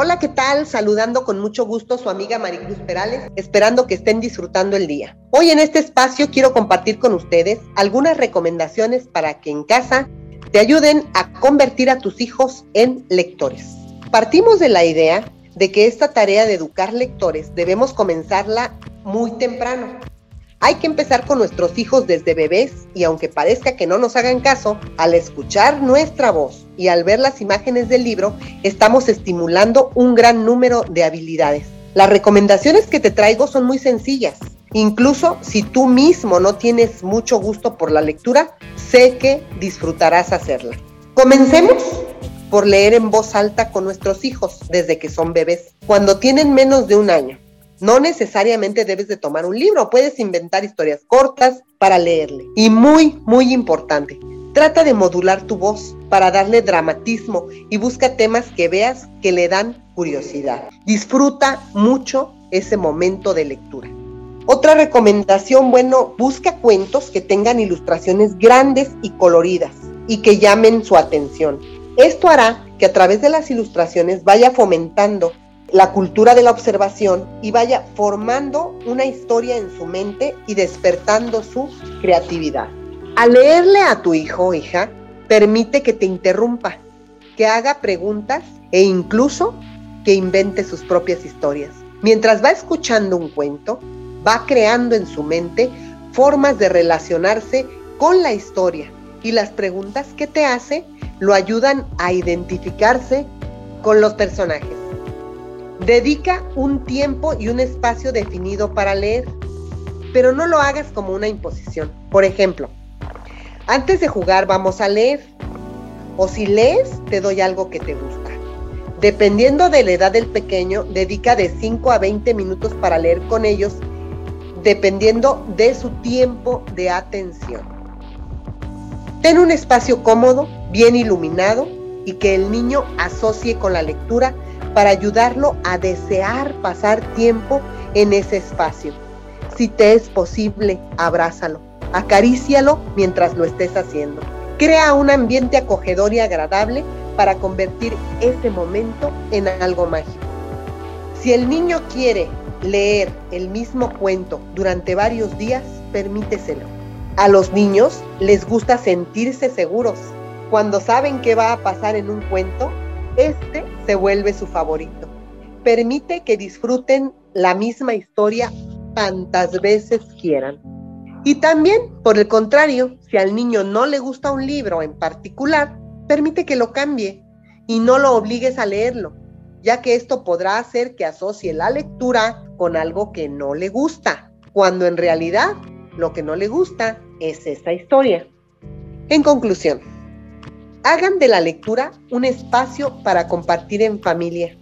Hola, ¿qué tal? Saludando con mucho gusto su amiga Maricruz Perales, esperando que estén disfrutando el día. Hoy en este espacio quiero compartir con ustedes algunas recomendaciones para que en casa te ayuden a convertir a tus hijos en lectores. Partimos de la idea de que esta tarea de educar lectores debemos comenzarla muy temprano, hay que empezar con nuestros hijos desde bebés y aunque parezca que no nos hagan caso, al escuchar nuestra voz y al ver las imágenes del libro, estamos estimulando un gran número de habilidades. Las recomendaciones que te traigo son muy sencillas. Incluso si tú mismo no tienes mucho gusto por la lectura, sé que disfrutarás hacerla. Comencemos por leer en voz alta con nuestros hijos desde que son bebés, cuando tienen menos de un año. No necesariamente debes de tomar un libro, puedes inventar historias cortas para leerle. Y muy, muy importante, trata de modular tu voz para darle dramatismo y busca temas que veas que le dan curiosidad. Disfruta mucho ese momento de lectura. Otra recomendación, bueno, busca cuentos que tengan ilustraciones grandes y coloridas y que llamen su atención. Esto hará que a través de las ilustraciones vaya fomentando la cultura de la observación y vaya formando una historia en su mente y despertando su creatividad. Al leerle a tu hijo o hija, permite que te interrumpa, que haga preguntas e incluso que invente sus propias historias. Mientras va escuchando un cuento, va creando en su mente formas de relacionarse con la historia y las preguntas que te hace lo ayudan a identificarse con los personajes. Dedica un tiempo y un espacio definido para leer, pero no lo hagas como una imposición. Por ejemplo, antes de jugar vamos a leer, o si lees te doy algo que te gusta. Dependiendo de la edad del pequeño, dedica de 5 a 20 minutos para leer con ellos, dependiendo de su tiempo de atención. Ten un espacio cómodo, bien iluminado y que el niño asocie con la lectura para ayudarlo a desear pasar tiempo en ese espacio. Si te es posible, abrázalo, acarícialo mientras lo estés haciendo. Crea un ambiente acogedor y agradable para convertir ese momento en algo mágico. Si el niño quiere leer el mismo cuento durante varios días, permíteselo. A los niños les gusta sentirse seguros. Cuando saben qué va a pasar en un cuento, este se vuelve su favorito. Permite que disfruten la misma historia tantas veces quieran. Y también, por el contrario, si al niño no le gusta un libro en particular, permite que lo cambie y no lo obligues a leerlo, ya que esto podrá hacer que asocie la lectura con algo que no le gusta, cuando en realidad lo que no le gusta es esta historia. En conclusión, Hagan de la lectura un espacio para compartir en familia.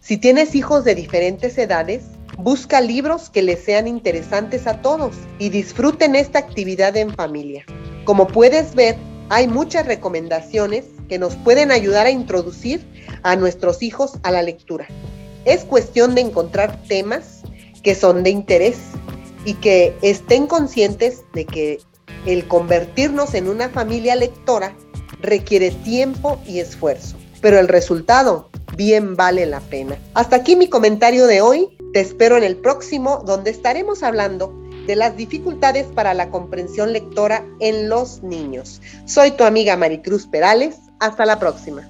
Si tienes hijos de diferentes edades, busca libros que les sean interesantes a todos y disfruten esta actividad en familia. Como puedes ver, hay muchas recomendaciones que nos pueden ayudar a introducir a nuestros hijos a la lectura. Es cuestión de encontrar temas que son de interés y que estén conscientes de que el convertirnos en una familia lectora requiere tiempo y esfuerzo, pero el resultado bien vale la pena. Hasta aquí mi comentario de hoy. Te espero en el próximo, donde estaremos hablando de las dificultades para la comprensión lectora en los niños. Soy tu amiga Maricruz Perales. Hasta la próxima.